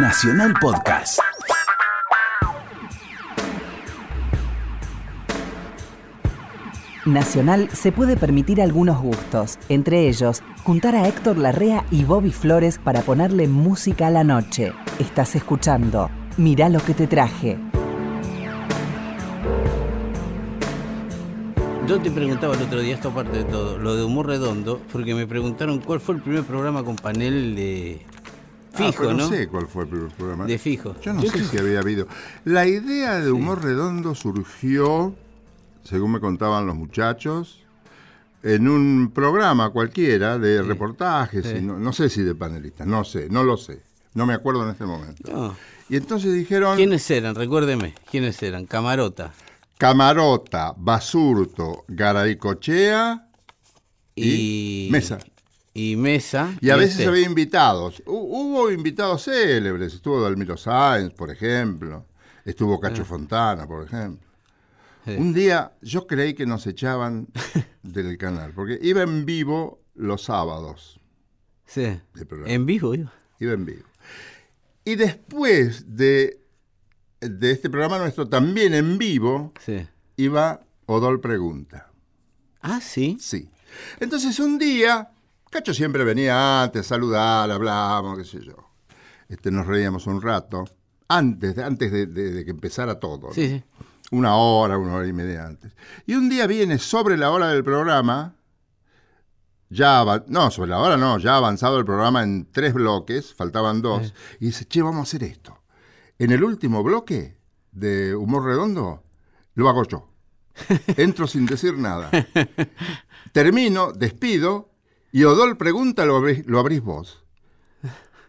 Nacional Podcast. Nacional se puede permitir algunos gustos, entre ellos juntar a Héctor Larrea y Bobby Flores para ponerle música a la noche. Estás escuchando Mirá lo que te traje. Yo te preguntaba el otro día, esto aparte de todo, lo de humor redondo, porque me preguntaron cuál fue el primer programa con panel de fijo, Ah, pero ¿no? no sé cuál fue el primer programa. De fijo. Yo no Yo sé creo- si había habido. La idea de humor redondo surgió, según me contaban los muchachos, en un programa cualquiera de reportajes, sí. y no, no sé si de panelistas, no sé, no lo sé. No me acuerdo en este momento. No. Y entonces dijeron ¿Quiénes eran? Recuérdeme. ¿Quiénes eran? Camarota. Camarota, Basurto, Garaycochea Y... Mesa. Y Mesa. Y a veces este. había invitados. Hu- Hubo invitados célebres. Estuvo Dalmiro Sáenz, por ejemplo. Estuvo Cacho Fontana, por ejemplo. Ah. Un día yo creí que nos echaban del canal, porque iba en vivo los sábados. Sí. En vivo, iba. Iba en vivo. Y después de, de este programa nuestro, también en vivo, Sí. iba Odol Pregunta. Ah, sí. Sí. Entonces un día, Cacho siempre venía antes a saludar, hablábamos, qué sé yo. Este, nos reíamos un rato, antes, de- antes de, de- de que empezara todo. ¿no? Sí, sí. Una hora, una hora y media antes. Y un día viene sobre la hora del programa, ya, no, sobre la hora no, ya avanzado el programa en tres bloques, faltaban dos, y dice, che, vamos a hacer esto. En el último bloque de Humor Redondo, lo hago yo. Entro sin decir nada. Termino, despido, y Odol pregunta, lo abrís, lo abrís vos.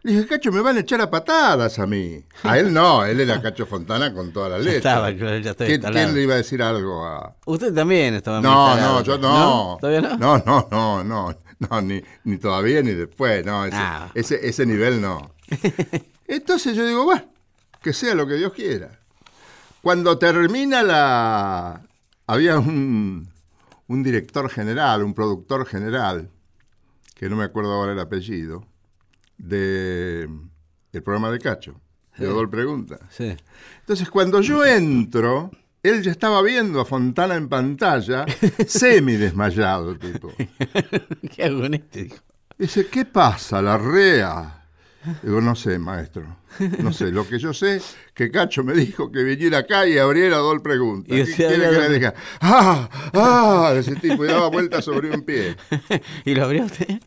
Le dije, Cacho, me van a echar a patadas a mí. A él no, él era Cacho Fontana con todas las Ya letras. estaba, claro, ya estaba ¿Quién, le iba a decir algo a.? Usted también estaba No, no, yo no. ¿Todavía no? No, no, no, no, no, ni, ni todavía ni después, no, ese, Ah. ese, ese nivel no. Entonces yo digo, bueno, que sea lo que Dios quiera. Cuando termina la... Había un, un director general, un productor general, que no me acuerdo ahora el apellido, de el programa de Cacho, de Odol Pregunta. Sí. Entonces, cuando yo entro, él ya estaba viendo a Fontana en pantalla, semi desmayado, tipo. ¿Qué hago con este? Dice, ¿qué pasa, la rea? Digo, no sé, maestro. No sé. Lo que yo sé que Cacho me dijo que viniera acá y abriera Dol Pregunta. Y ¿Qué usted quiere que le diga? ¡Ah! ¡Ah! Ese tipo y daba vueltas sobre un pie. ¿Y lo abrió usted?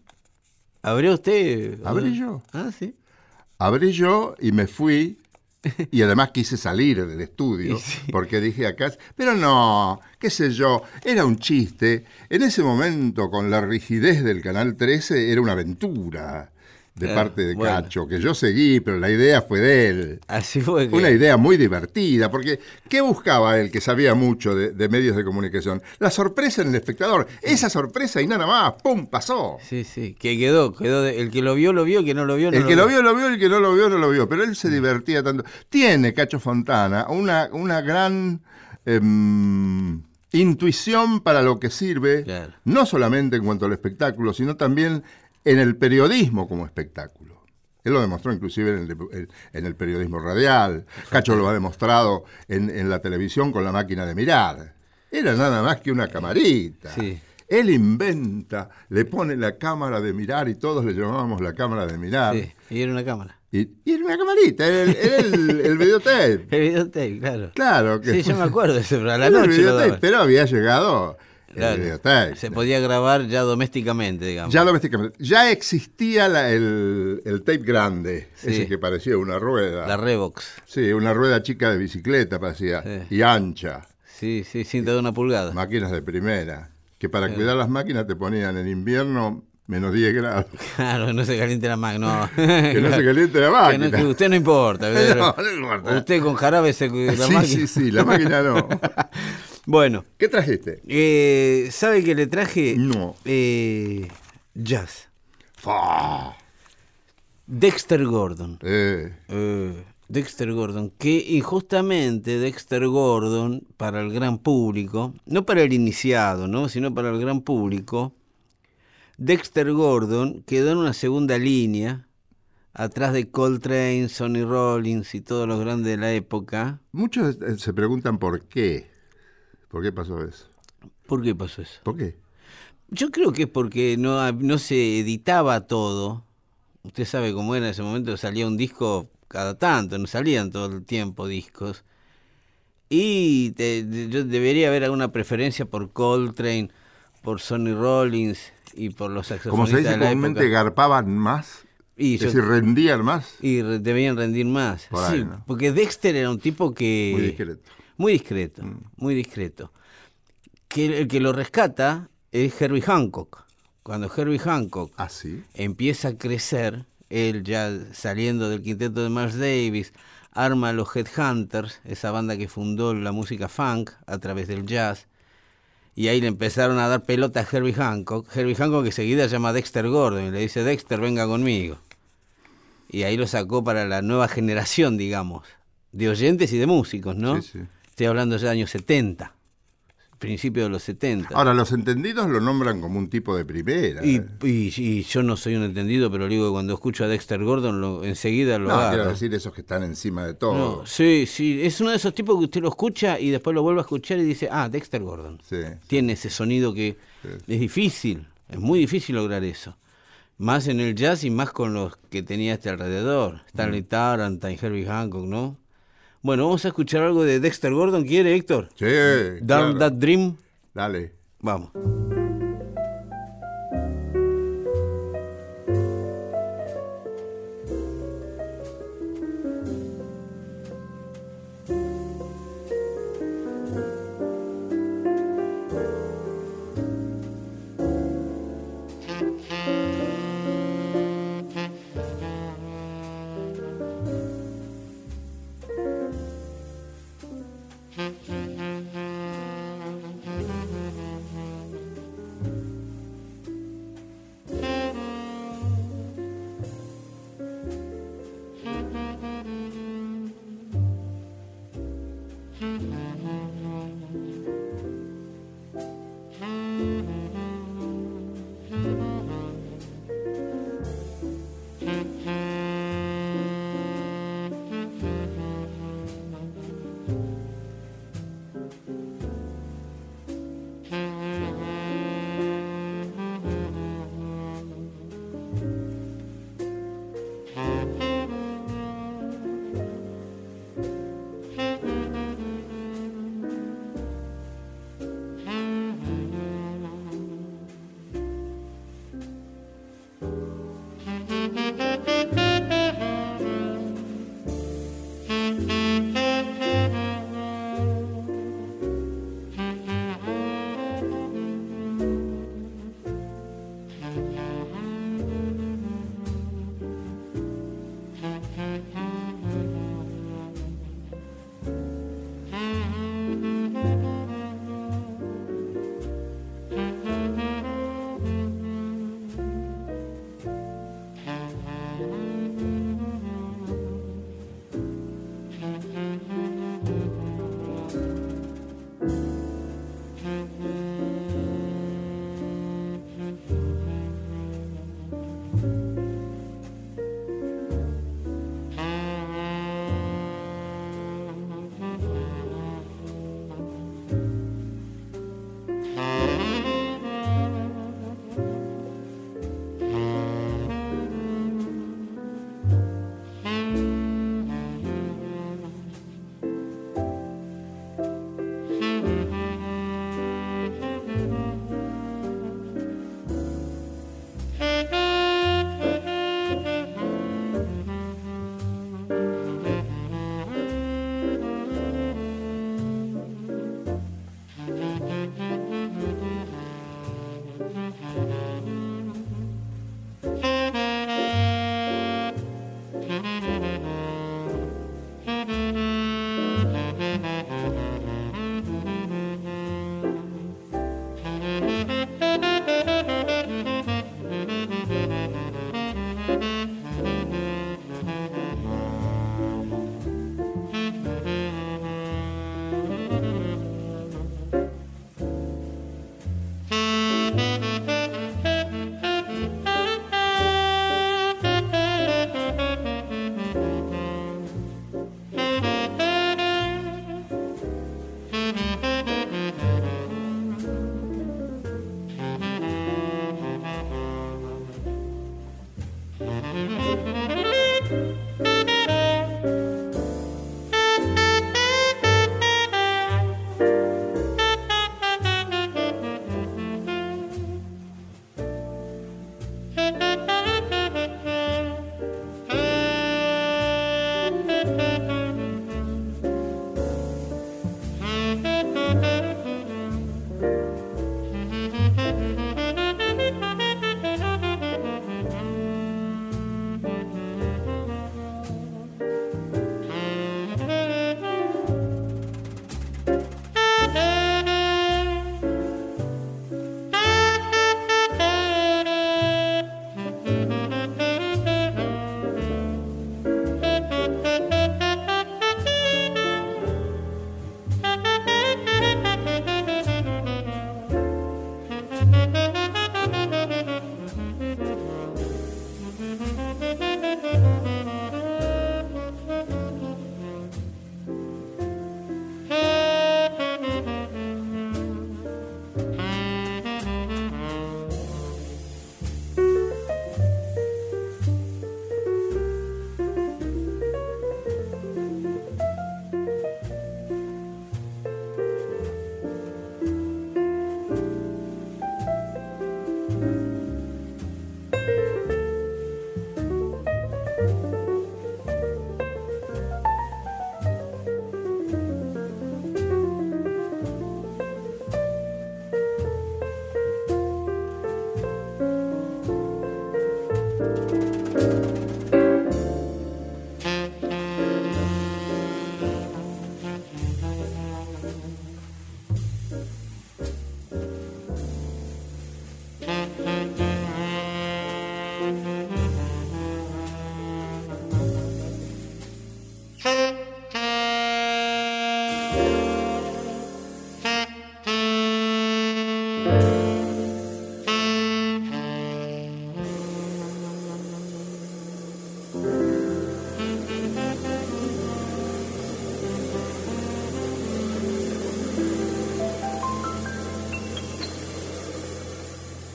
¿Abrió usted? Abrí yo. Ah, sí. Abrí yo y me fui. Y además quise salir del estudio sí. porque dije acá, pero no, qué sé yo, era un chiste. En ese momento, con la rigidez del Canal 13, era una aventura de Claro, parte de bueno. Cacho, que yo seguí, pero la idea fue de él. Así fue que... Una idea muy divertida, porque ¿qué buscaba él que sabía mucho de, de medios de comunicación? La sorpresa en el espectador. Esa sorpresa y nada más, ¡pum! pasó. Sí, sí, que quedó, quedó de- el que lo vio, lo vio, el que no lo vio, no El que lo vio, lo vio, el que no lo vio, no lo vio. Pero él se divertía tanto. Tiene Cacho Fontana una, una gran em, intuición para lo que sirve, Claro. no solamente en cuanto al espectáculo, sino también en el periodismo como espectáculo. Él lo demostró inclusive en el, el- en el periodismo radial. Cacho lo ha demostrado en, en la televisión con la máquina de mirar. Era nada más que una camarita. Sí. Él inventa, le pone la cámara de mirar y todos le llamábamos la cámara de mirar. Sí, y era una cámara. Y, y era una camarita, era el, era el, el videotape. El videotape, claro. Claro que Sí, yo me acuerdo de ese, pero a la el noche lo videotape, pero había llegado Claro. el videotape. Se podía grabar ya domésticamente, digamos. Ya domésticamente. Ya existía la- el, el tape grande, Sí. ese que parecía una rueda. La Revox. Sí, una rueda chica de bicicleta parecía, Sí. y ancha. Sí, sí, cinta de una pulgada. Máquinas de primera. Que para cuidar las máquinas te ponían en invierno menos 10 grados. Claro, no se caliente la máquina. No. Que no se caliente la Que máquina. no- que usted no importa. pero- No, no importa. Usted con jarabe se cuida la sí, máquina. sí, sí, la máquina no. Bueno, ¿Qué trajiste? eh, ¿sabe que le traje? No. Eh, jazz. Fa. Dexter Gordon. Eh, Eh, Dexter Gordon, que injustamente Dexter Gordon, para el gran público, no para el iniciado, ¿no? sino para el gran público, Dexter Gordon quedó en una segunda línea atrás de Coltrane, Sonny Rollins y todos los grandes de la época. Muchos eh, se preguntan por qué. ¿Por qué pasó eso? ¿Por qué pasó eso? ¿Por qué? Yo creo que es porque no, no se editaba todo. Usted sabe cómo era en ese momento, salía un disco cada tanto, no salían todo el tiempo discos. Y yo debería haber alguna preferencia por Coltrane, por Sonny Rollins y por los saxofonistas. Como se dice comúnmente, garpaban más. Y es decir, rendían más. Y debían rendir más. sí, porque Dexter era un tipo que... Muy discreto. Muy discreto, mm. muy discreto. Que el que lo rescata es Herbie Hancock. Cuando Herbie Hancock ¿Ah, empieza a crecer, él ya saliendo del quinteto de Miles Davis, arma a los Headhunters, esa banda que fundó la música funk a través del jazz, y ahí le empezaron a dar pelota a Herbie Hancock. Herbie Hancock que seguida llama a Dexter Gordon y le dice, Dexter, venga conmigo. Y ahí lo sacó para la nueva generación, digamos, de oyentes y de músicos, ¿no? Sí, sí. Estoy hablando ya de años 70 principio de los 70. Ahora, los entendidos lo nombran como un tipo de primera. Y, y, yo no soy un entendido, pero digo que cuando escucho a Dexter Gordon, lo, enseguida lo No, quiero decir esos que están encima de todo. sí, sí, es uno de esos tipos que usted lo escucha y después lo vuelve a escuchar y dice, ah, Dexter Gordon. Sí, Tiene ese sonido que es difícil, es muy difícil lograr eso. Más en el jazz y más con los que tenía este alrededor. Stanley mm. Tarrant, Herbie Hancock, ¿no? Bueno, vamos a escuchar algo de Dexter Gordon. ¿Quiere, Héctor? Sí. Dark That Dream. Dale. Vamos.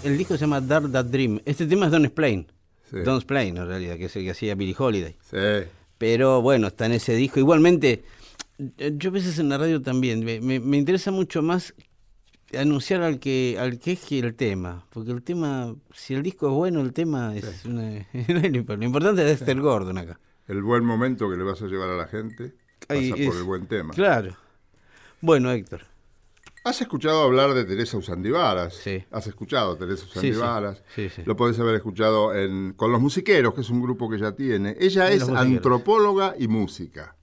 El disco se llama Dark That Dream. Este tema es Don't Explain. Sí. Don't Explain, en realidad, que es el que hacía Billie Holiday. Sí. Pero bueno, está en ese disco. Igualmente, eh, yo a veces en la radio también, me, me- me interesa mucho más anunciar al que al que es que el tema. Porque el tema, si el disco es bueno, el tema es una... es lo imp- lo importante es Dexter Gordon acá. El buen momento que le vas a llevar a la gente pasa por es- el buen tema. Claro. Bueno, Héctor. ¿Has escuchado hablar de Teresa Usandivaras? Sí. ¿Has escuchado a Teresa. Usandivaras? Sí, sí. Lo podés haber escuchado en, con Los Musiqueros, que es un grupo que ya tiene. Ella es antropóloga y música.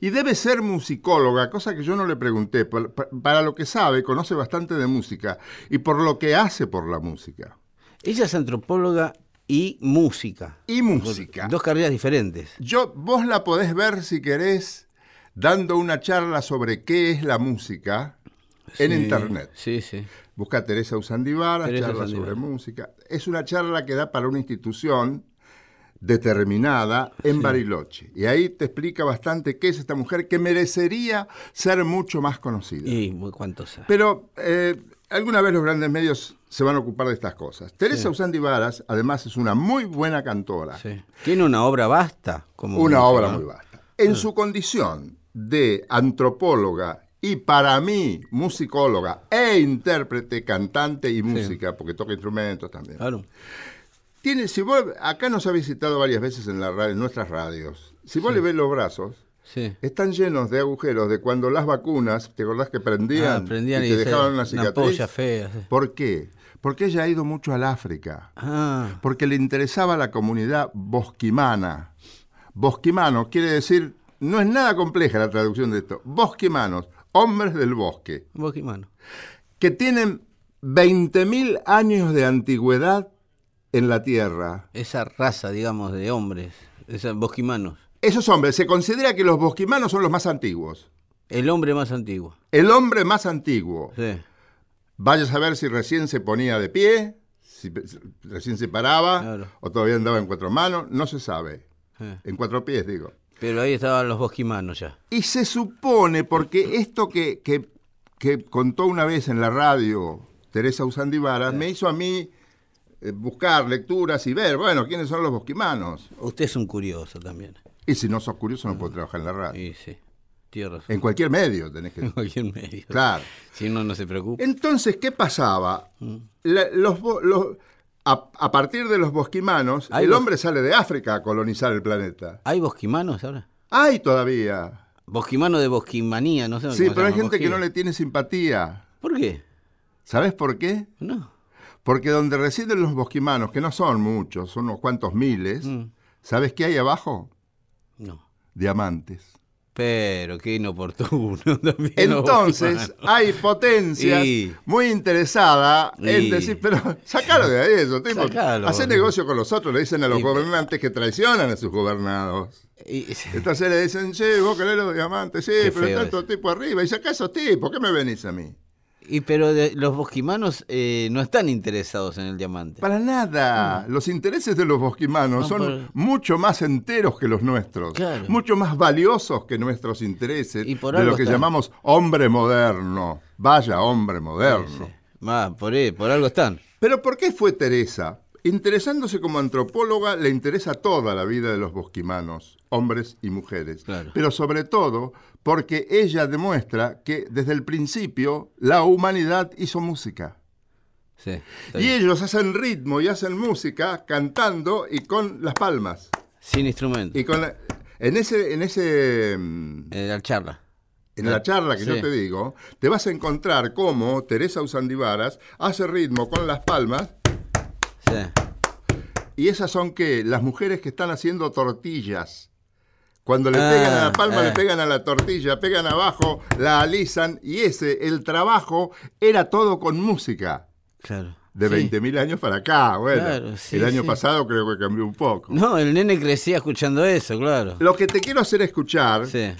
Y debe ser musicóloga, cosa que yo no le pregunté. Pa- pa- Para lo que sabe, conoce bastante de música y por lo que hace por la música. Ella es antropóloga y música. Y música. Dos carreras diferentes. Yo, vos la podés ver si querés dando una charla sobre qué es la música en Sí, internet. Sí, sí. Busca Teresa Usandivara, Teresa charla Usandivara. sobre música. Es una charla que da para una institución determinada en Bariloche. Y ahí te explica bastante qué es esta mujer que merecería ser mucho más conocida. Y muy cuánto sabe. Pero eh, alguna vez los grandes medios se van a ocupar de estas cosas. Teresa Sí. Usandivaras, además, es una muy buena cantora. Sí. Tiene una obra vasta. Como Una obra muy vasta. En su condición de antropóloga y para mí musicóloga e intérprete, cantante y música, porque toca instrumentos también. Claro. Tiene, si vos, acá nos ha visitado varias veces en, la radio, en nuestras radios. Si vos le ves los brazos, Sí. están llenos de agujeros de cuando las vacunas, ¿te acordás que prendían, Ah, prendían y te dejaban una una cicatriz? polla fea, sí. ¿Por qué? Porque ella ha ido mucho al África Ah, porque le interesaba la comunidad bosquimana. Bosquimano quiere decir, no es nada compleja la traducción de esto, bosquimanos, hombres del bosque, Boquimano. que tienen 20.000 años de antigüedad en la tierra. Esa raza, digamos, de hombres, esos bosquimanos. Esos hombres, se considera que los bosquimanos son los más antiguos. El hombre más antiguo. El hombre más antiguo. Sí. Vaya a saber si recién se ponía de pie, si recién se paraba, Claro. o todavía andaba en cuatro manos, no se sabe. sí. En cuatro pies, digo. Pero ahí estaban los bosquimanos ya. Y se supone, porque esto que, que- que contó una vez en la radio Teresa Usandivara, me hizo a mí eh, buscar lecturas y ver, bueno, quiénes son los bosquimanos. Usted es un curioso también. Y si no sos curioso, no puedo trabajar en la radio. Y sí, tierra. En cualquier medio tenés que... En cualquier medio. Claro. Si uno no se preocupa. Entonces, ¿qué pasaba? Mm. La- los, los- a, a partir de los bosquimanos, el bos- hombre sale de África a colonizar el planeta. ¿Hay bosquimanos ahora? Hay todavía. Bosquimano de bosquimanía, no sé Sí, pero hay gente que no le tiene simpatía. ¿Por qué? ¿Sabes por qué? No. Porque donde residen los bosquimanos, que no son muchos, son unos cuantos miles, Mm. ¿sabes qué hay abajo? No. Diamantes. Pero qué inoportuno también. Entonces, hay potencias Y- muy interesadas en Y- decir, pero sacalo de ahí eso, tipo, Sacalo. hacer negocio con los otros, le dicen a los Y- gobernantes que traicionan a sus gobernados. Y- Entonces le dicen, che, vos querés los diamantes, sí, Qué pero tanto tipo arriba, y sacá esos tipos, ¿qué me venís a mí? Y pero de- los bosquimanos eh, no están interesados en el diamante. Para nada. Los intereses de los bosquimanos No, son por- mucho más enteros que los nuestros. Claro. Mucho más valiosos que nuestros intereses Y por de lo que están. llamamos hombre moderno. Vaya hombre moderno. Sí, sí. Va, por, ahí- por algo están. Pero ¿por qué fue Teresa? Interesándose como antropóloga, le interesa toda la vida de los bosquimanos, hombres y mujeres. Claro. Pero sobre todo porque ella demuestra que desde el principio la humanidad hizo música. Sí, Y ellos hacen ritmo y hacen música cantando y con las palmas. Sin instrumento. Y con la- en ese, en ese mm, En la charla. en la charla que Sí. yo te digo, te vas a encontrar cómo Teresa Usandivaras hace ritmo con las palmas Sí. y esas son que las mujeres que están haciendo tortillas. Cuando le Ah, pegan a la palma, ah. le pegan a la tortilla, pegan abajo, la alisan y ese, el trabajo, era todo con música. Claro. De Sí. 20.000 años para acá, bueno. Claro, sí, el año sí. pasado creo que cambió un poco. No, el nene crecía escuchando eso, claro. Lo que te quiero hacer escuchar Sí,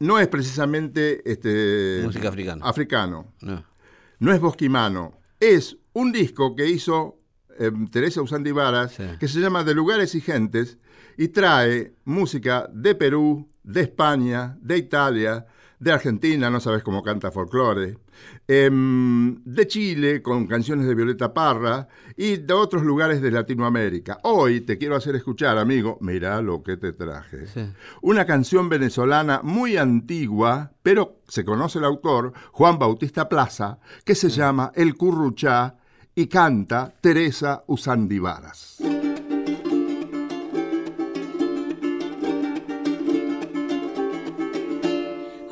no es precisamente este Música africana. africano, no. no es bosquimano, es un disco que hizo eh, Teresa Usandivaras Sí. que se llama De lugares y gentes y trae música de Perú, de España, de Italia, De Argentina, no sabes cómo canta folclore. Em, de Chile, con canciones de Violeta Parra. Y de otros lugares de Latinoamérica. Hoy te quiero hacer escuchar, amigo, mirá lo que te traje. Una canción venezolana muy antigua, pero se conoce el autor, Juan Bautista Plaza, que se llama El Curruchá y canta Teresa Usandivaras.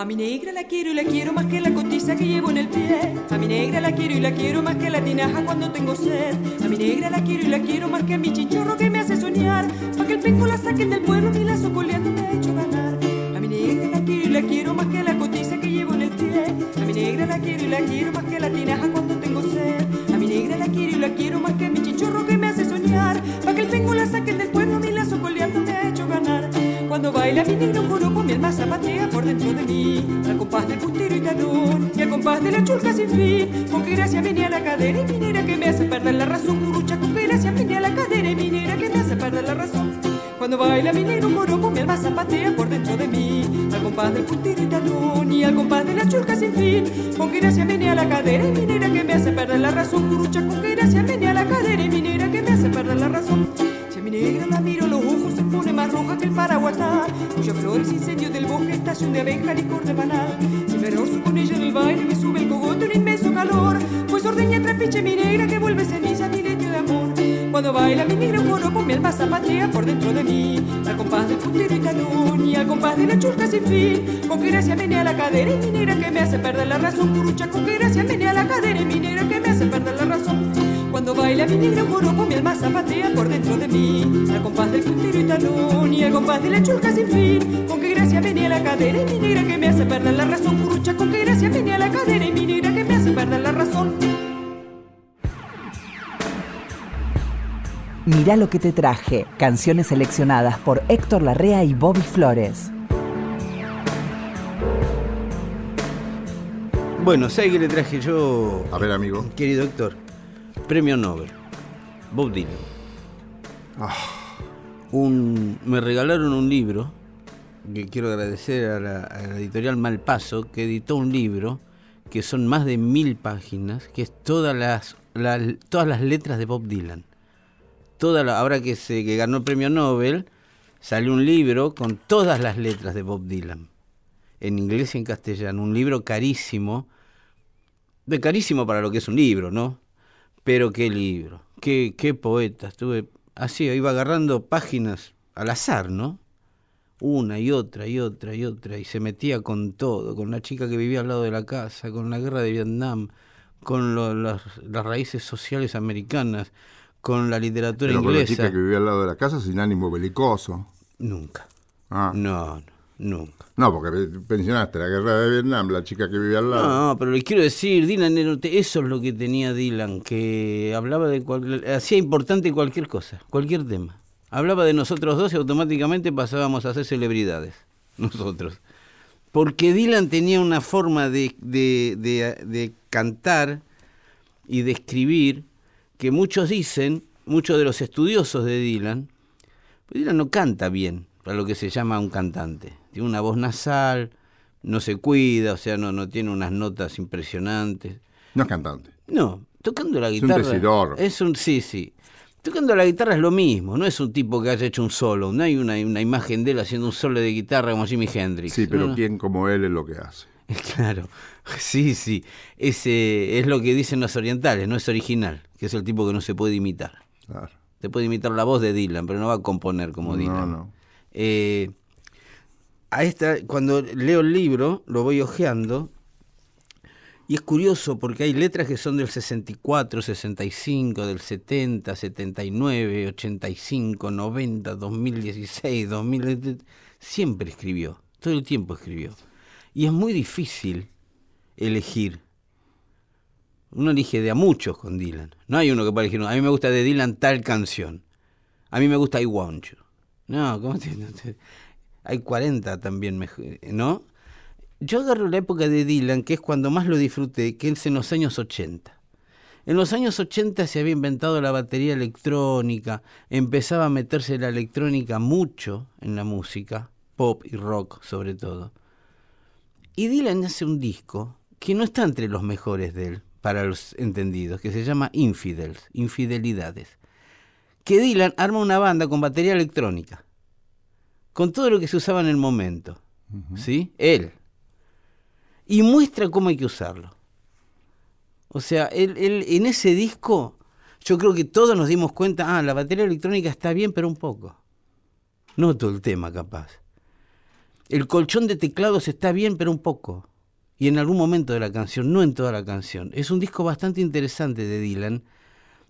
Mi negra la quiero y la quiero más que la cotiza que llevo en el pie. A mi negra la quiero y la quiero más que la tinaja cuando tengo sed. A mi negra la quiero y la quiero más que mi chinchorro que me hace soñar. Pa' que el penco la saquen del pueblo y la socoleando me ha hecho ganar. A mi negra la quiero y la quiero más que la cotiza que llevo en el pie. A mi negra la quiero y la quiero más que la tinaja cuando tengo sed. A mi negra la quiero y la quiero más que mi chinchorro que me hace soñar. Pa' que el penco la saquen del pueblo y la socoleando me ha hecho ganar. Cuando baila mi mi alma zapatea por dentro de mí. Al compás del puntero y talón y al compás de la chulca sin fin. Con qué gracia venía la cadera y minera que me hace perder la razón. Curucha, con qué gracia venía la cadera y minera que me hace perder la razón. Cuando baila mi negro joropo mi alma zapatea por dentro de mí. Al compás del puntero y talón y al compás de la chulca sin fin. Con qué gracia venía la cadera y minera que me hace perder la razón. Curucha, con qué gracia venía la cadera y minera que me hace perder la razón negra la miro los ojos se pone más roja que el paraguatá. Cuya flor es incendio del bosque, estación de abeja, licor de banal Si me rozo con ella en el baile me sube el cogote un inmenso calor. Pues ordeña trapiche mi negra que vuelve ceniza mi lecho de amor. Cuando baila mi negra joropo mi alma zapatea por dentro de mí. Al compás del puntero y talón y al compás de la chulca sin fin. Con gracia menea la cadera y mi negra que me hace perder la razón. Curucha, con gracia menea la cadera y mi negra que me hace baila mi negro joropo mi alma zapatea por dentro de mí Al compás del puntero y talón y al compás de la chulca sin fin Con qué gracia venía la cadera y mi negra que me hace perder la razón Curucha, con qué gracia venía la cadera y mi negra que me hace perder la razón Mirá lo que te traje, canciones seleccionadas por Héctor Larrea y Bobby Flores. Bueno, ¿sabes qué le traje yo, A ver, amigo. querido Héctor? Premio Nobel. Bob Dylan. Un, me regalaron un libro, que quiero agradecer a la, a la editorial Malpaso, que editó un libro que son más de mil páginas, que es todas las, la- todas las letras de Bob Dylan. Toda la, ahora que, se, que ganó el premio Nobel, salió un libro con todas las letras de Bob Dylan, en inglés y en castellano. Un libro carísimo, de carísimo para lo que es un libro, ¿no? Pero qué libro, qué, qué poeta. Estuve así, iba agarrando páginas al azar, ¿no? Una y otra y otra y otra, y se metía con todo, con la chica que vivía al lado de la casa, con la guerra de Vietnam, con lo- las, las raíces sociales americanas, con la literatura Pero con la inglesa. chica que vivía al lado de la casa sin ánimo belicoso. Nunca. Ah. No, no, nunca. No, porque pensionaste la guerra de Vietnam, la chica que vivía al lado. No, pero le quiero decir, Dylan, eso es lo que tenía Dylan, que hablaba de cual- hacía importante cualquier cosa, cualquier tema. Hablaba de nosotros dos y automáticamente pasábamos a ser celebridades, nosotros. Porque Dylan tenía una forma de, de- de- de cantar y de escribir que muchos dicen, muchos de los estudiosos de Dylan, pues Dylan no canta bien, para lo que se llama un cantante. Tiene una voz nasal, no se cuida, o sea, no, no tiene unas notas impresionantes. No es cantante. No, tocando la Es un guitarra. decidor. Es un, sí, sí. Tocando la guitarra es lo mismo, no es un tipo que haya hecho un solo, no hay una, una imagen de él haciendo un solo de guitarra como Jimi Hendrix. Sí, pero No, no. ¿quién como él es lo que hace? Claro, sí, sí. Ese es lo que dicen los orientales, no es original, que es el tipo que no se puede imitar. Claro. Te puede imitar la voz de Dylan, pero no va a componer como No, Dylan. no. Eh, a esta, cuando leo el libro, lo voy hojeando, y es curioso porque hay letras que son del 64, 65, del 70, 79, 85, 90, 2016, 2000. Siempre escribió, todo el tiempo escribió. Y es muy difícil elegir. Uno elige de a muchos con Dylan. No hay uno que pueda elegir. A mí me gusta de Dylan tal canción. A mí me gusta I Want You. No, ¿cómo te, te- Hay 40 también, ¿no? Yo agarro la época de Dylan, que es cuando más lo disfruté, que es en los años 80. En los años 80 se había inventado la batería electrónica, empezaba a meterse la electrónica mucho en la música, pop y rock sobre todo. Y Dylan hace un disco que no está entre los mejores de él, para los entendidos, que se llama Infidels, Infidelidades. Que Dylan arma una banda con batería electrónica, con todo lo que se usaba en el momento. ¿Sí? Él. Y muestra cómo hay que usarlo. O sea, él, él, en ese disco, yo creo que todos nos dimos cuenta, ah, la batería electrónica está bien, pero un poco. No todo el tema, capaz. El colchón de teclados está bien, pero un poco. Y en algún momento de la canción, no en toda la canción. Es un disco bastante interesante de Dylan,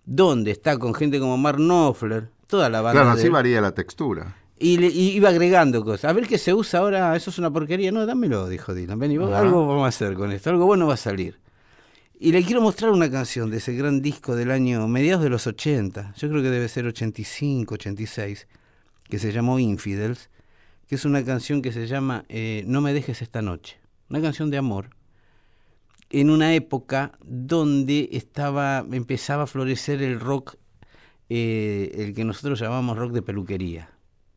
donde está con gente como Mark Knopfler, toda la banda. Claro, así varía la textura. Y, le, y iba agregando cosas. A ver qué se usa ahora, eso es una porquería. No, dámelo, dijo Dylan. Ven, y vos, algo vamos a hacer con esto, algo bueno va a salir. Y le quiero mostrar una canción de ese gran disco del año mediados de los 80, yo creo que debe ser 85, 86, que se llamó Infidels, que es una canción que se llama eh, No me dejes esta noche, una canción de amor, en una época donde estaba, empezaba a florecer el rock, eh, el que nosotros llamamos rock de peluquería.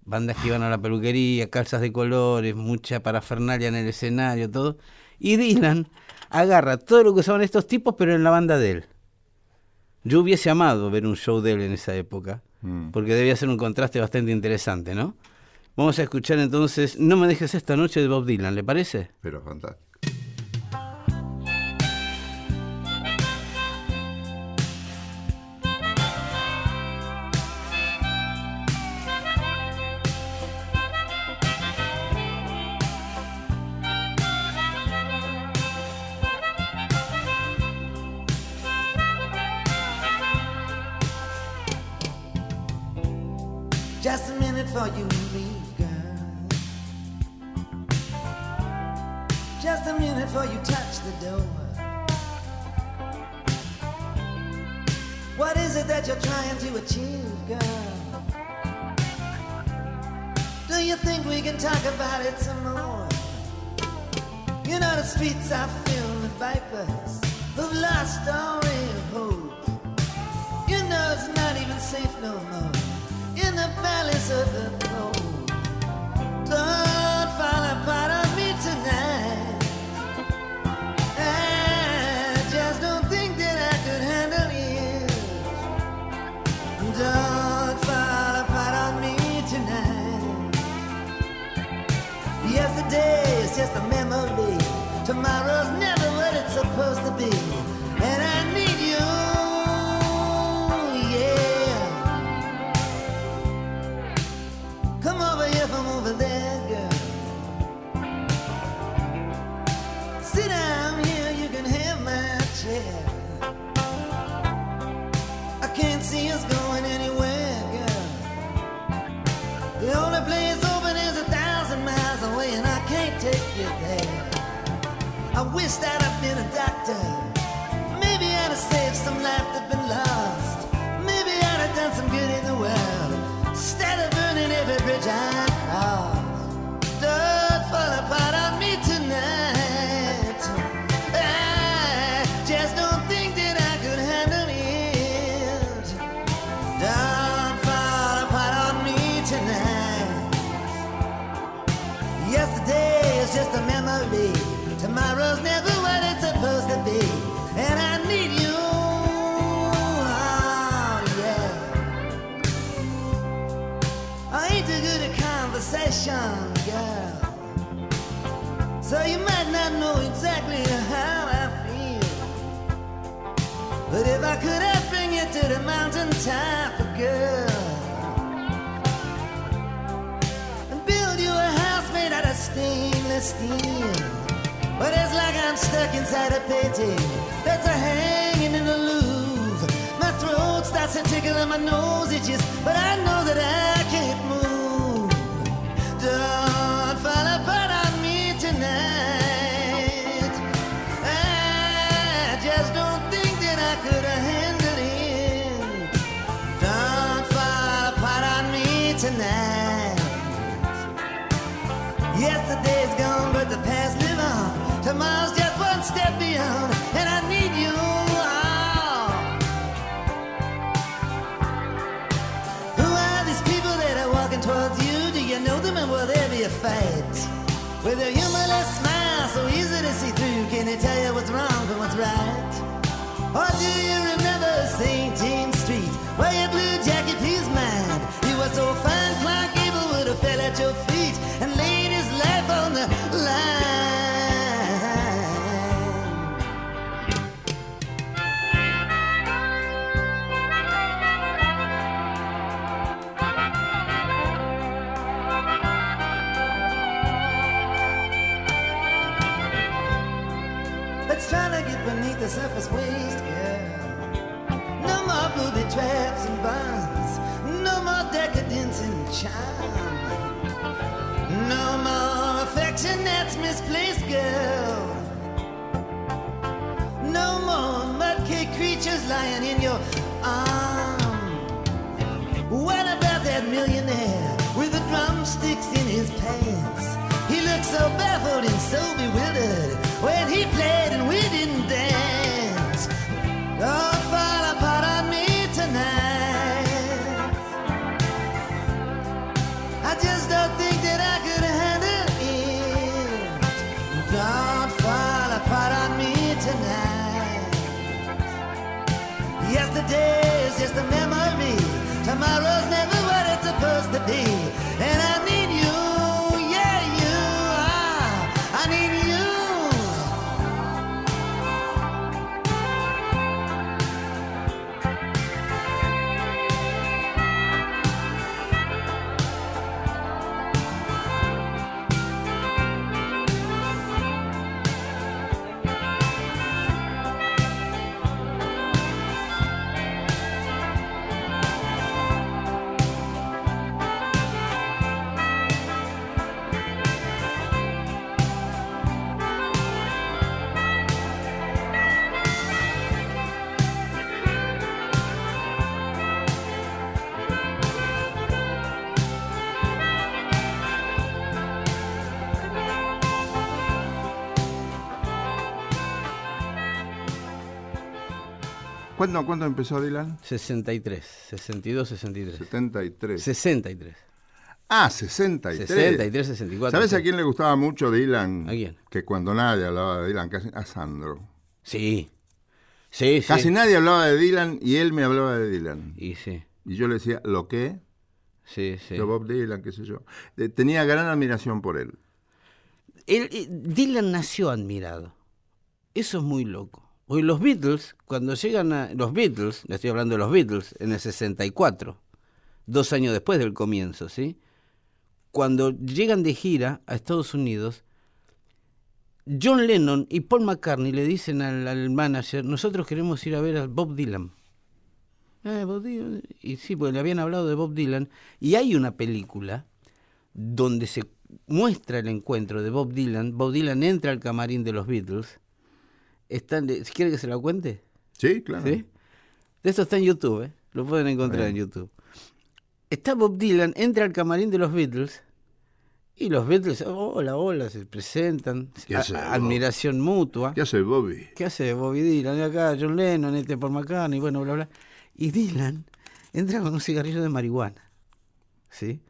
Bandas que iban a la peluquería, calzas de colores, mucha parafernalia en el escenario, todo. Y Dylan agarra todo lo que usaban estos tipos, pero en la banda de él. Yo hubiese amado ver un show de él en esa época, mm. porque debía ser un contraste bastante interesante, ¿no? Vamos a escuchar entonces No me dejes esta noche de Bob Dylan, ¿le parece? Pero fantástico. Wish that I'd been a doctor. Maybe I'd have saved some life that'd been lost. Maybe I'd have done some good in the world. Instead of burning every bridge I cross. So you might not know exactly how I feel. But if I could, I'd bring you to the mountain top, oh girl. And build you a house made out of stainless steel. But it's like I'm stuck inside a painting that's a hanging in the Louvre. My throat starts to tickle and my nose itches, but I know that I can't Or do you remember St. that's misplaced, girl. No more mudcake creatures lying in your arm. What about that millionaire with the drumsticks in his pants? He looked so baffled and so bewildered when he played and we didn't dance. Don't fall apart on me tonight. I just don't think that I ¿Cuándo, ¿Cuándo empezó Dylan? 63, 62, 63. 73. 63. Ah, 63. 63, 64. ¿Sabes sí. a quién le gustaba mucho Dylan? ¿A quién? Que cuando nadie hablaba de Dylan, casi, a Sandro. Sí. Sí, sí. Casi nadie hablaba de Dylan y él me hablaba de Dylan. Y sí, Y yo le decía, ¿lo qué? sí, sí. Yo, Bob Dylan, qué sé yo. Tenía gran admiración por él. Él- eh, Dylan nació admirado. Eso es muy loco. Hoy los Beatles, cuando llegan a. Los Beatles, le estoy hablando de los Beatles, en el 64, dos años después del comienzo, ¿sí? Cuando llegan de gira a Estados Unidos, John Lennon y Paul McCartney le dicen al, manager: Nosotros queremos ir a ver a Bob Dylan. "Eh, Bob Dylan". Y sí, porque le habían hablado de Bob Dylan. Y hay una película donde se muestra el encuentro de Bob Dylan. Bob Dylan entra al camarín de los Beatles. Están, ¿Quiere que se la cuente? Sí, claro. ¿Sí? De eso está en YouTube, ¿eh? lo pueden encontrar en YouTube. Está Bob Dylan, entra al camarín de los Beatles y los Beatles, hola, hola, se presentan, ¿Qué a- hace, a- admiración mutua. ¿Qué hace Bobby? ¿Qué hace Bobby Dylan? Y acá John Lennon, este por McCartney, bueno, bla, bla. Y Dylan entra con un cigarrillo de marihuana. ¿Sí?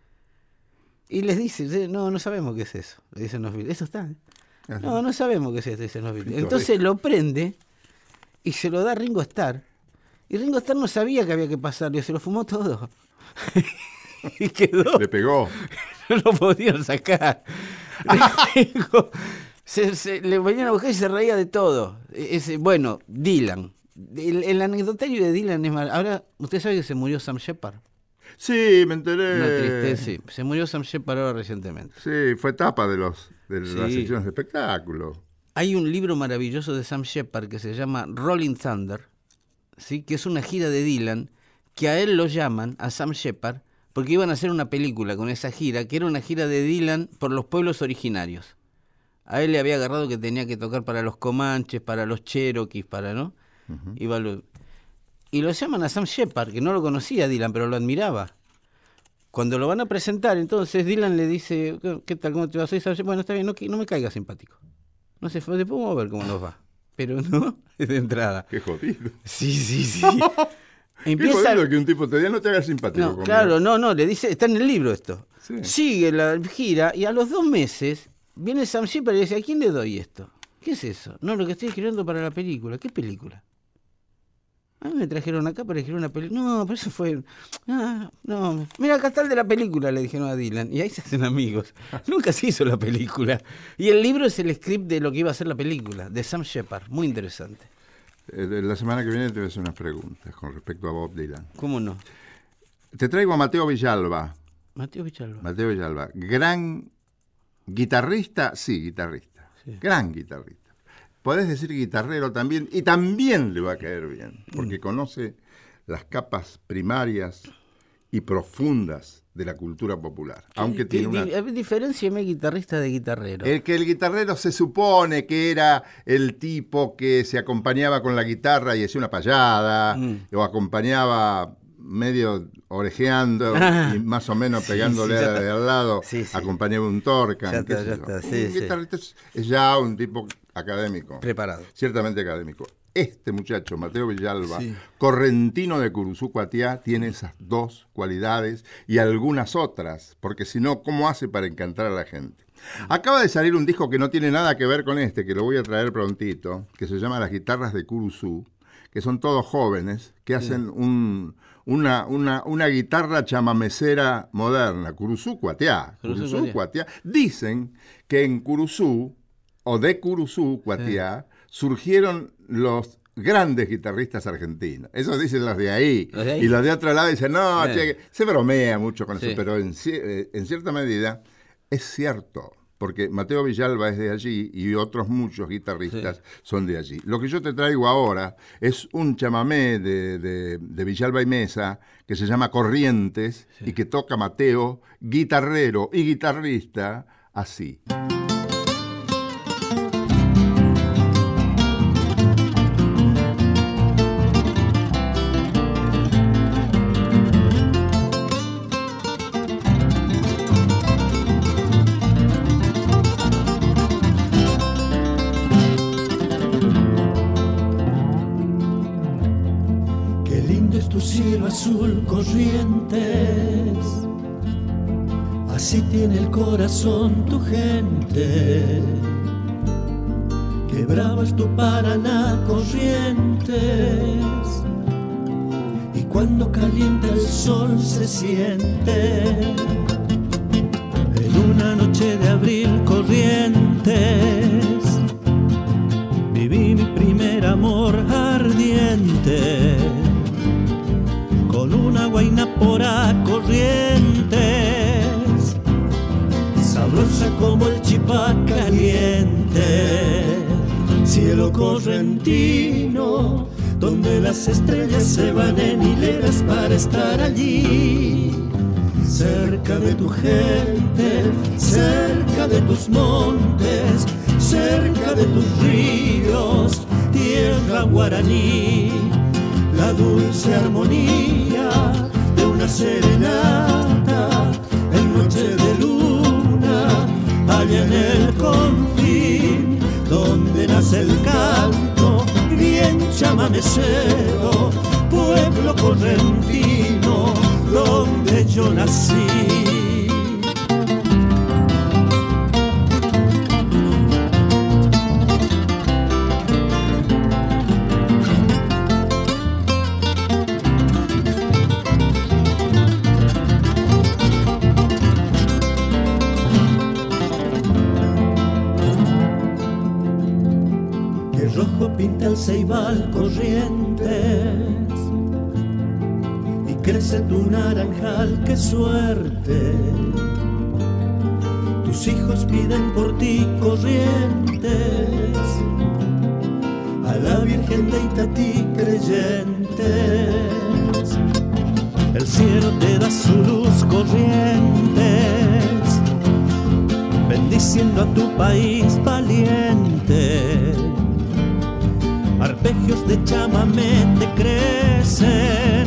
Y les dice, "Sí, no, no sabemos qué es eso. Le dicen los Beatles. Eso está. ¿eh? Ajá. No, no sabemos qué es Beatles. Pintoresco. Entonces lo prende y se lo da a Ringo Starr. Y Ringo Starr no sabía que había que pasarlo, se lo fumó todo. y quedó Le pegó. no lo podían sacar. Ringo se, se- le venían a buscar y se reía de todo. E- Ese, bueno, Dylan. El, el anecdotario de Dylan es mal. Ahora, usted sabe que se murió Sam Shepard. Sí, me enteré. Una tristeza, sí. Se murió Sam Shepard ahora recientemente. Sí, fue etapa de los de las secciones de espectáculo. Hay un libro maravilloso de Sam Shepard que se llama Rolling Thunder, ¿sí? que es una gira de Dylan, que a él lo llaman, a Sam Shepard, porque iban a hacer una película con esa gira, que era una gira de Dylan por los pueblos originarios. A él le había agarrado que tenía que tocar para los comanches, para los cherokees, para, ¿no? Iba lo- Y lo llaman a Sam Shepard, que no lo conocía Dylan, pero lo admiraba. Cuando lo van a presentar, entonces Dylan le dice, ¿qué, qué tal? ¿Cómo te va? Soy Sam Shepard. Bueno, está bien, no, no me caiga simpático. No sé, después vamos a ver cómo nos va. Pero no, de entrada. Qué jodido. Sí, sí, sí. Qué Empieza. jodido que un tipo te diga no te hagas simpático No, conmigo". claro, no, no, le dice, está en el libro esto. Sí. Sigue la gira y a los dos meses viene Sam Shepard y dice, ¿a quién le doy esto? ¿Qué es eso? No, lo que estoy escribiendo para la película. ¿Qué película? A mí me trajeron acá para elegir una película. No, pero eso fue. Ah, no. Mira, acá está el de la película, le dijeron a Dylan. Y ahí se hacen amigos. Nunca se hizo la película. Y el libro es el script de lo que iba a ser la película, de Sam Shepard. Muy interesante. Eh, la semana que viene te voy a hacer unas preguntas con respecto a Bob Dylan. ¿Cómo no? Te traigo a Mateo Villalba. Mateo Vichalba. Mateo Villalba, gran guitarrista, sí, guitarrista. Sí. Gran guitarrista. Podés decir guitarrero también, y también le va a caer bien, porque conoce las capas primarias y profundas de la cultura popular. Aunque ¿Qué- tiene una. Diferenciame guitarrista de guitarrero. El que el guitarrero se supone que era el tipo que se acompañaba con la guitarra y hacía una payada, Mm. o acompañaba medio orejeando Ah. y más o menos pegándole sí, de al lado, Sí, sí. acompañaba un torcan. Ya está, ya un guitarrista es ya un tipo académico, Preparado. ciertamente académico. Este muchacho, Mateo Villalba, Sí. correntino de Curuzú Cuatiá, tiene esas dos cualidades y algunas otras, porque si no, ¿cómo hace para encantar a la gente? Acaba de salir un disco que no tiene nada que ver con este, que lo voy a traer prontito, que se llama Las Guitarras de Curuzú, que son todos jóvenes, que hacen un- una, una, una guitarra chamamecera moderna, Curuzú Cuatiá. Curuzú, Curuzú Cuatiá. Cuatiá. Dicen que en Curuzú, o de Curuzú, Cuatiá, surgieron los grandes guitarristas argentinos. Eso dicen los de ahí. Los de ahí. Y los de otro lado dicen, no, che, se bromea mucho con Sí. eso, pero en, eh, en cierta medida es cierto. Porque Mateo Villalba es de allí y otros muchos guitarristas son de allí. Lo que yo te traigo ahora es un chamamé de, de- de Villalba y Mesa que se llama Corrientes y que toca Mateo, guitarrero y guitarrista, así. Azul corrientes, así tiene el corazón tu gente. Qué bravo es tu Paraná corrientes, y cuando calienta el sol se siente. En una noche de abril corrientes viví mi primer amor ardiente guainapora corrientes sabrosa como el chipá caliente. Cielo correntino donde las estrellas se van en hileras para estar allí. Cerca de tu gente, cerca de tus montes, cerca de tus ríos, tierra guaraní, la dulce armonía una serenata en noche de luna, allá en el confín, donde nace el canto, bien chamamecero, pueblo correntino, donde yo nací. Ceibal corrientes y crece tu naranjal, qué suerte. Tus hijos piden por ti corrientes a la Virgen de Itatí creyentes. El cielo te da su luz corrientes bendiciendo a tu país valiente. Arpegios de chamamé te crecen,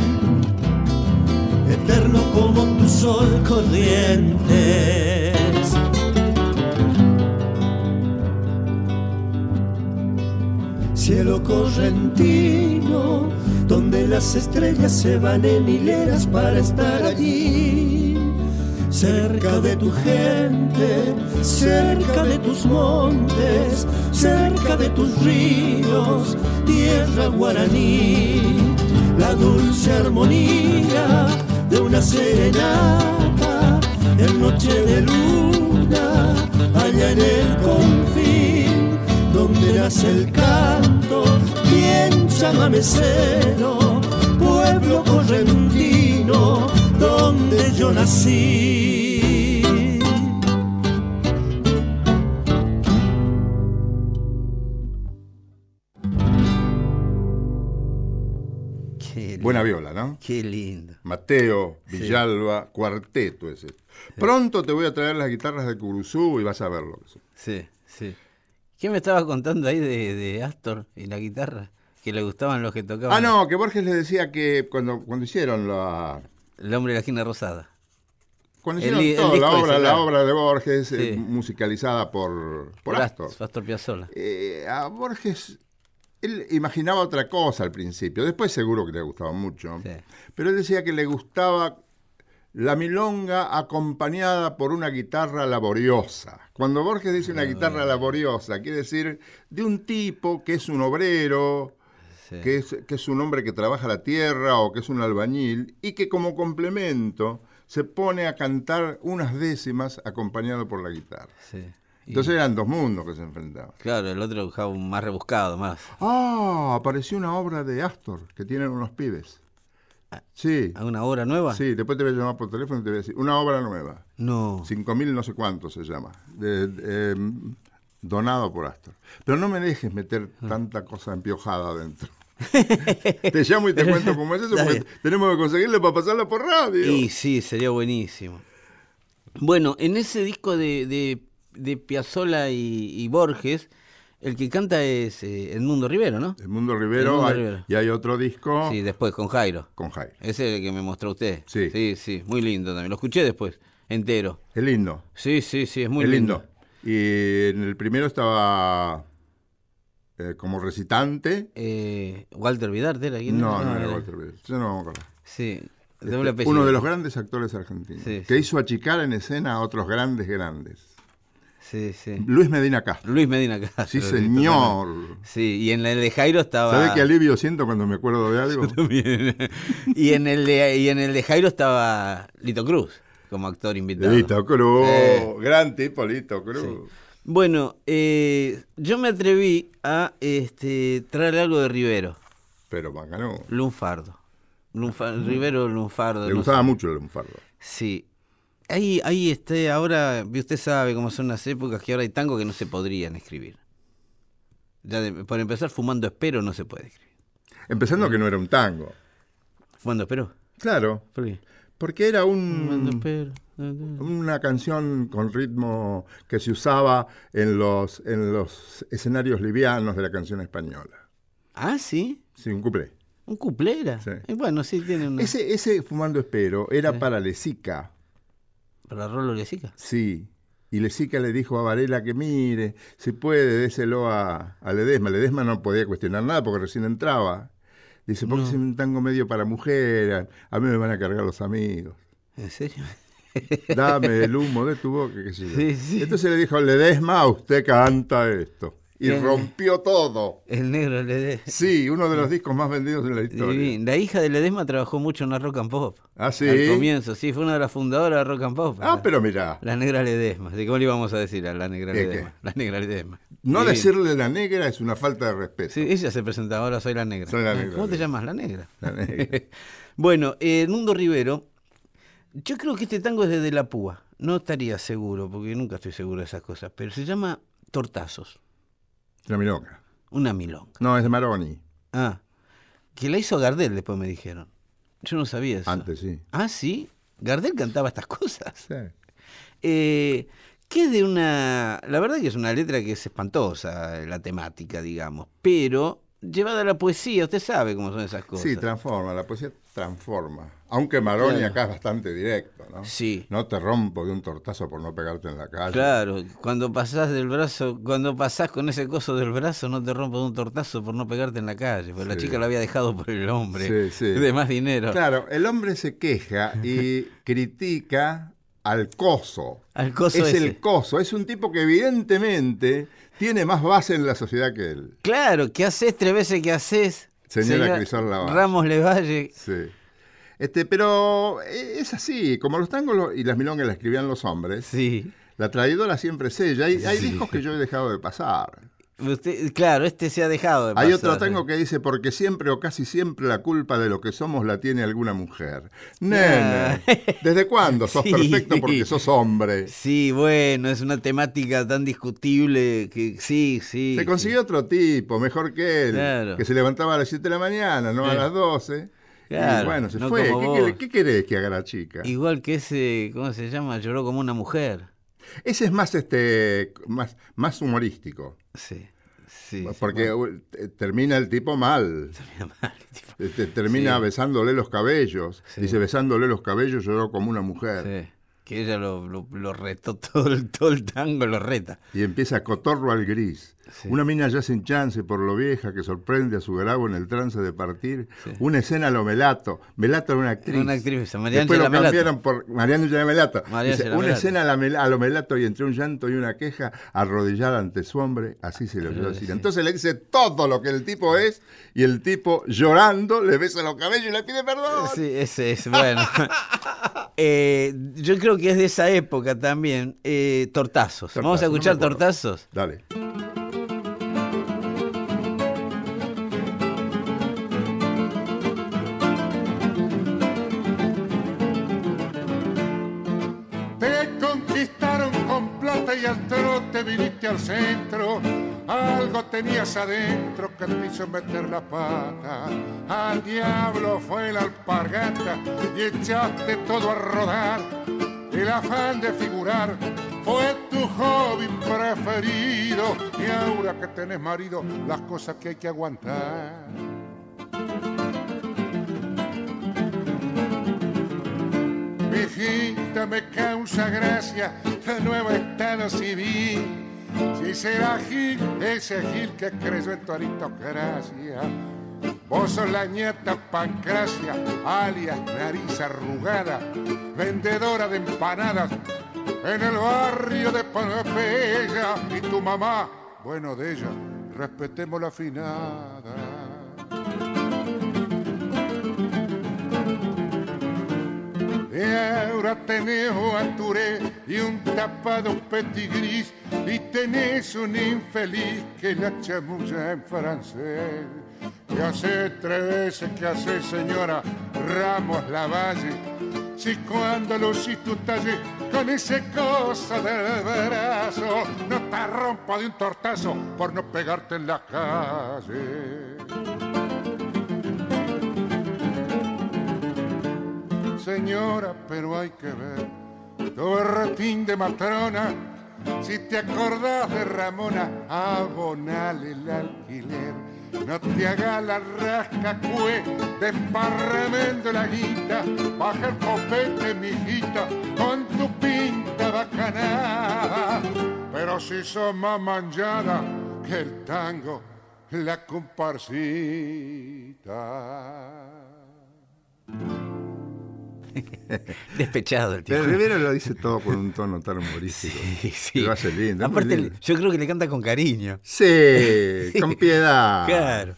eterno como tu sol corrientes. Cielo correntino, donde las estrellas se van en hileras para estar allí cerca de tu gente, cerca de tus montes, cerca de tus ríos, tierra guaraní, la dulce armonía de una serenata en noche de luna, allá en el confín, donde nace el canto, bien chamamecero, pueblo correntino, donde yo nací. Qué. Buena viola, ¿no? Qué lindo. Mateo, Villalba, cuarteto es esto. Pronto te voy a traer las guitarras de Curuzú y vas a verlo. Sí, sí. ¿Qué me estaba contando ahí de, de Astor y la guitarra? Que le gustaban los que tocaban. Ah, no, que Borges le decía que cuando, cuando hicieron la... El hombre de la esquina rosada. Cuando El todo, la obra, ese, la claro. obra de Borges, eh, musicalizada por, por Astor. Astor Piazzolla. Eh, a Borges, él imaginaba otra cosa al principio, después seguro que le gustaba mucho, Sí. pero él decía que le gustaba la milonga acompañada por una guitarra laboriosa. Cuando Borges dice una guitarra laboriosa, quiere decir de un tipo que es un obrero, Sí. que, es, que es un hombre que trabaja la tierra o que es un albañil, y que como complemento se pone a cantar unas décimas acompañado por la guitarra. Sí. Entonces eran dos mundos que se enfrentaban. Claro, el otro buscaba un más rebuscado, más. Ah, apareció una obra de Astor que tienen unos pibes. Sí, ¿Alguna obra nueva? sí, después te voy a llamar por teléfono y te voy a decir. Una obra nueva. No. Cinco mil no sé cuánto se llama. de- de, em, donado por Astor. Pero no me dejes meter Ah. tanta cosa empiojada adentro. te llamo y te cuento cómo es eso, porque tenemos que conseguirle para pasarla por radio. Y sí, sería buenísimo. Bueno, en ese disco de, de, de Piazzolla y, y Borges, el que canta es eh, Edmundo Rivero, ¿no? El Mundo Rivero, Edmundo hay- Rivero. y hay otro disco Sí, después con Jairo. con Jairo. Ese es el que me mostró usted. Sí. Sí, sí, muy lindo también. Lo escuché después, entero. Es lindo. Sí, sí, sí, es muy es lindo. lindo. Y en el primero estaba eh, como recitante. Eh, Walter Vidarte era quién No, no era era- Walter Bridge. Yo no me acuerdo. Sí, Este, uno de los grandes actores argentinos. Sí, que sí. hizo achicar en escena a otros grandes, grandes. Sí, sí. Luis Medina Castro. Luis Medina Castro. Sí, señor. Sí, y en el de Jairo estaba. ¿Sabe qué alivio siento cuando me acuerdo de algo? Bien. y en el de y en el de Jairo estaba Lito Cruz como actor invitado. Lito Cruz. Sí. Gran tipo, Lito Cruz. Sí. Bueno, eh, yo me atreví a este, traer algo de Rivero, Pero Macanú. Lunfardo. Lunfa- Rivero Lunfardo. Le no gustaba sé. mucho el lunfardo. Sí. Ahí, ahí este, ahora, usted sabe cómo son las épocas que ahora hay tango que no se podrían escribir. Ya de- por empezar, fumando espero no se puede escribir. Empezando que no era un tango. ¿Fumando espero? Claro, ¿Por qué? Porque era un, una canción con ritmo que se usaba en los, en los escenarios livianos de la canción española. Ah, sí. Sí, un cuplé. Un cuplera. Sí. Y bueno, sí, tiene una. Ese, ese Fumando Espero era para Lesica, ¿Para Rolo Lesica? sí. Y Lesica le dijo a Varela que mire, si puede, déselo a, a Ledesma. Ledesma no podía cuestionar nada porque recién entraba. Dice, porque es un tango medio para mujer, a mí me van a cargar los amigos. ¿En serio? Dame el humo de tu boca, qué sé yo. Sí, sí. Entonces le dijo, Ledesma, usted canta esto. Y rompió todo. El negro Ledesma. Sí, uno de los discos más vendidos en la historia. La hija de Ledesma trabajó mucho en la rock and pop. Ah, sí. Al comienzo, sí, fue una de las fundadoras de rock and pop. Ah, la, pero mira, la negra Ledesma. ¿De cómo le íbamos a decir a la negra ¿Qué, Ledesma? La negra Ledesma. no decirle la negra es una falta de respeto. Sí, ella se presentaba, ahora soy la negra. Soy la Ah, negra. ¿Cómo te llamas? La negra. La negra. bueno, eh, Rivero, yo creo que este tango es desde la púa. No estaría seguro, porque nunca estoy seguro de esas cosas, pero se llama Tortazos, La milonga. una milonga. No, es de Maroni. Ah, que la hizo Gardel, después me dijeron. Yo no sabía eso. Antes, sí. Ah, sí. Gardel cantaba estas cosas. Sí. Eh, que es de una. La verdad que es una letra que es espantosa, la temática, digamos. Pero llevada a la poesía, usted sabe cómo son esas cosas. Sí, transforma, la poesía transforma. Aunque Maroni Claro. acá es bastante directo, ¿no? Sí. No te rompo de un tortazo por no pegarte en la calle. Claro, cuando pasás del brazo, cuando pasás con ese coso del brazo, no te rompo de un tortazo por no pegarte en la calle, porque la chica lo había dejado por el hombre, Sí, sí. de más dinero. Claro, el hombre se queja y critica al coso. Al coso es ese. el coso. Es un tipo que evidentemente tiene más base en la sociedad que él. Claro, ¿qué haces tres veces que haces? Señora Crisol Lavalle. Ramos Levalle. Sí. Este, pero eh, es así, como los tangos y las milongas la escribían los hombres, Sí. la traidora siempre es ella. Hay, hay discos que yo he dejado de pasar. Usted, claro, este se ha dejado de Hay otro tango que dice, porque siempre o casi siempre la culpa de lo que somos la tiene alguna mujer. Nene, Ah. ¿desde cuándo sos Sí. perfecto porque sos hombre? Sí, bueno, es una temática tan discutible que sí, sí. Se consiguió otro tipo, mejor que él, Claro. que se levantaba a las 7 de la mañana, no a las 12. Claro, y bueno, se no fue. ¿Qué, qué querés que haga la chica? Igual que ese, ¿cómo se llama? Lloró como una mujer. Ese es más, este, más, más humorístico. Sí, sí. Porque te- termina el tipo mal. Termina mal, tipo. Este, termina Sí. besándole los cabellos. Dice, besándole los cabellos lloró como una mujer. Sí. Que ella lo, lo, lo retó todo el, todo el tango, lo reta. Y empieza cotorro al gris. Sí. Una mina ya sin chance por lo vieja que sorprende a su grabo en el trance de partir. Sí. Una escena a lo Melato. Melato era una actriz. Una actriz, María Después lo Melato. cambiaron por María Ángela Melato. Dice, una Melato. escena a, lo Melato y entre un llanto y una queja, arrodillada ante su hombre, así se le oyó Sí. Entonces le dice todo lo que el tipo es y el tipo llorando le besa los cabellos y le pide perdón. Sí, ese es, bueno. Eh, yo creo que es de esa época también. eh, tortazos. Vamos a no escuchar tortazos. Dale. Al centro. Algo tenías adentro que te hizo meter la pata. Al diablo fue la alpargata y echaste todo a rodar. El afán de figurar fue tu hobby preferido. Y ahora que tenés marido, las cosas que hay que aguantar. Hijita me causa gracia el nuevo estado civil. Si será Gil, ese Gil que creyó en tu aristocracia. Vos sos la nieta Pancracia, alias nariz arrugada, vendedora de empanadas en el barrio de Pompeya. Y tu mamá, bueno de ella, respetemos la finada. Ahora tenés aturé y un tapado petit gris y tenés un infeliz que la chamulla en francés. Que hace tres veces que hace señora Ramos Lavalle si cuando lucís tu talle con ese cosa del brazo no te rompa de un tortazo por no pegarte en la calle. Señora, pero hay que ver tu berretín de matrona. Si te acordás de Ramona, abonale el alquiler. No te haga la rasca cue, desparramendo la guita. Baja el copete, mijita, con tu pinta bacanada. Pero si sos más manchada que el tango, la comparsita. Despechado el tipo. Pero Rivero lo dice todo con un tono tan humorístico. Sí, sí. Lo hace lindo. Aparte, lindo. yo creo que le canta con cariño. Sí, con piedad. Claro.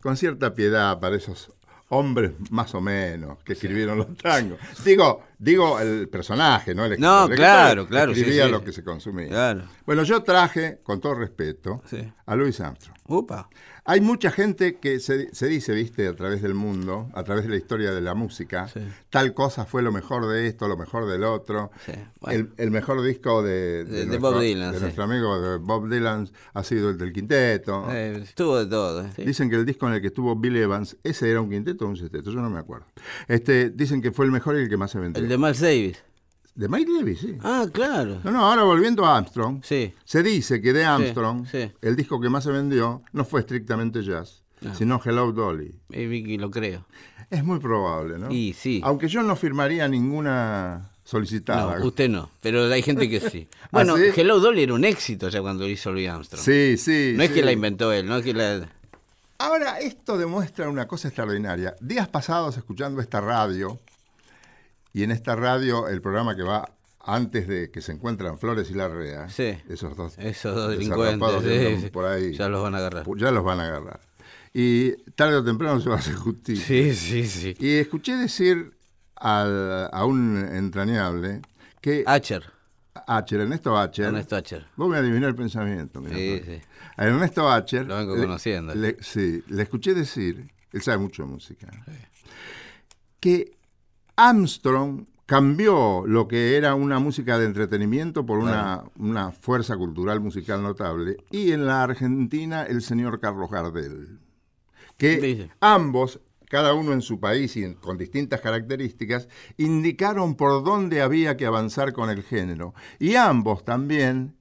Con cierta piedad para esos hombres más o menos que escribieron los tangos. Digo, digo el personaje, ¿no? El escritor. No, El claro, claro, sí, Escribía sí. lo que se consumía. Claro. Bueno, yo traje, con todo respeto, Sí. a Louis Armstrong. Upa. Hay mucha gente que se, se dice, viste, a través del mundo, a través de la historia de la música, Sí. tal cosa fue lo mejor de esto, lo mejor del otro. Sí, bueno. el, el mejor disco de, De- de nuestro, Bob Dylan, de sí. nuestro amigo de Bob Dylan ha sido el del quinteto. Eh, estuvo de todo. ¿eh? Dicen que el disco en el que estuvo Bill Evans, ese era un quinteto o un sexteto, yo no me acuerdo. Este, dicen que fue el mejor y el que más se vendió. El de Miles Davis. De Mike Davis, sí. Ah, claro. No, no, ahora volviendo a Armstrong, Sí. se dice que de Armstrong, sí. el disco que más se vendió no fue estrictamente jazz, No. sino Hello Dolly. Eh, Vicky, lo creo. Es muy probable, ¿no? Y sí. Aunque yo no firmaría ninguna solicitada. No, usted no, pero hay gente que sí. Bueno, ¿Ah, sí? Hello Dolly era un éxito ya cuando lo hizo Louis Armstrong. Sí, sí. No es que la inventó él, no es que la... Ahora, esto demuestra una cosa extraordinaria. Días pasados, escuchando esta radio, y en esta radio, el programa que va antes de que se encuentran Flores y Larrea, Sí. esos dos, Esos dos delincuentes, que sí, sí. por ahí, Ya los van a agarrar. ya los van a agarrar. Y tarde o temprano se va a hacer justicia. Sí, sí, sí. Y escuché decir al- a un entrañable que Acher. Acher, Ernesto Acher, Ernesto Acher. vos me adivinás el pensamiento. mira, Sí, sí. A Ernesto Acher. Lo vengo le- conociendo. le- sí, le escuché decir, él sabe mucho de música, que Armstrong cambió lo que era una música de entretenimiento por una, una fuerza cultural musical notable. Y en la Argentina, el señor Carlos Gardel. Que Dice. ambos, cada uno en su país y con distintas características, indicaron por dónde había que avanzar con el género. Y ambos también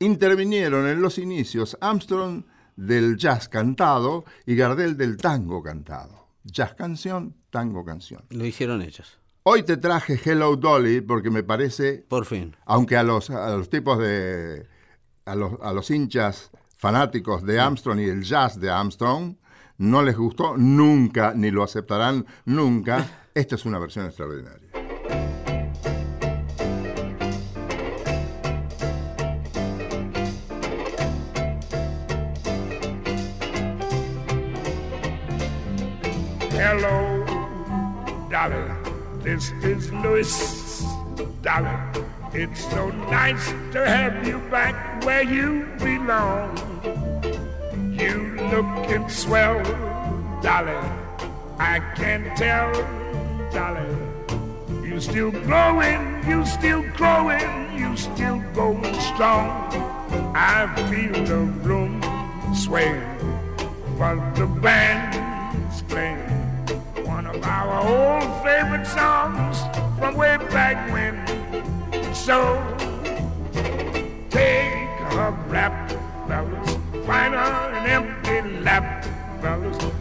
intervinieron en los inicios Armstrong del jazz cantado y Gardel del tango cantado. Jazz canción, tango canción. Lo hicieron ellos. Hoy te traje Hello Dolly porque me parece, Por fin. aunque a los, a los tipos de, a los, a los hinchas fanáticos de Armstrong y el jazz de Armstrong, no les gustó nunca, ni lo aceptarán nunca, esta es una versión extraordinaria. This is Louis, darling. It's so nice to have you back where you belong. You looking swell, darling. I can tell, darling. You still growing, you still growing, you still going strong. I feel the room sway, but the band's playing of our old favorite songs from way back when. So take a rap, fellas, find an empty lap, fellas.